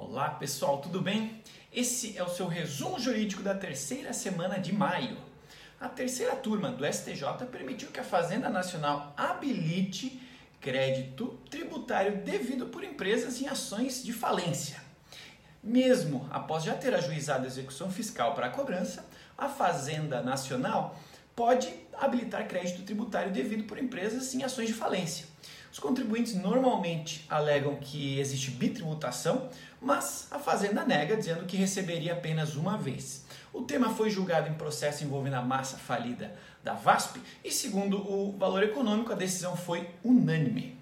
Olá pessoal, tudo bem? Esse é o seu resumo jurídico da terceira semana de maio. A terceira turma do STJ permitiu que a Fazenda Nacional habilite crédito tributário devido por empresas em ações de falência. Mesmo após já ter ajuizado a execução fiscal para a cobrança, a Fazenda Nacional pode habilitar crédito tributário devido por empresas em ações de falência. Os contribuintes normalmente alegam que existe bitributação, mas a Fazenda nega, dizendo que receberia apenas uma vez. O tema foi julgado em processo envolvendo a massa falida da VASP e, segundo o valor econômico, a decisão foi unânime.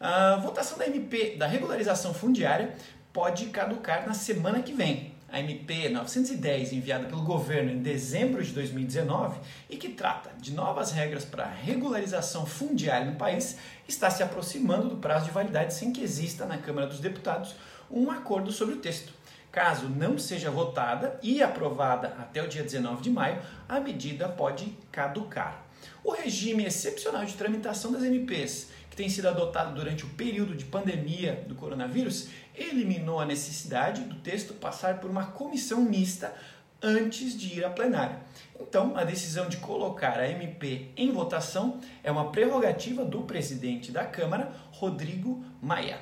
A votação da MP da regularização fundiária pode caducar na semana que vem a MP 910, enviada pelo governo em dezembro de 2019 e que trata de novas regras para regularização fundiária no país, está se aproximando do prazo de validade sem que exista na Câmara dos Deputados um acordo sobre o texto. Caso não seja votada e aprovada até o dia 19 de maio, a medida pode caducar. O regime excepcional de tramitação das MPs que tem sido adotado durante o período de pandemia do coronavírus, eliminou a necessidade do texto passar por uma comissão mista antes de ir a plenário. Então, a decisão de colocar a MP em votação é uma prerrogativa do presidente da Câmara, Rodrigo Maia.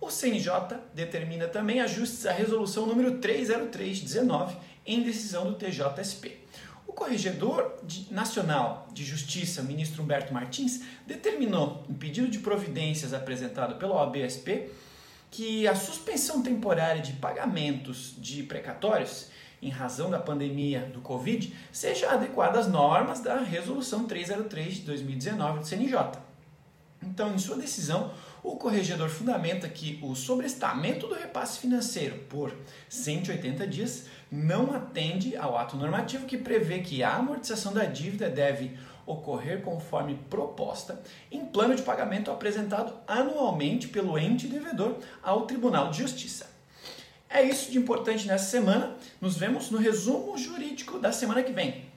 O CNJ determina também ajustes à resolução número 30319 em decisão do TJSP. O Corregedor Nacional de Justiça, ministro Humberto Martins, determinou, em pedido de providências apresentado pelo OABSP, que a suspensão temporária de pagamentos de precatórios em razão da pandemia do Covid seja adequada às normas da Resolução 303 de 2019 do CNJ. Então, em sua decisão, o corregedor fundamenta que o sobrestamento do repasse financeiro por 180 dias não atende ao ato normativo que prevê que a amortização da dívida deve ocorrer conforme proposta em plano de pagamento apresentado anualmente pelo ente devedor ao Tribunal de Justiça. É isso de importante nessa semana. Nos vemos no resumo jurídico da semana que vem.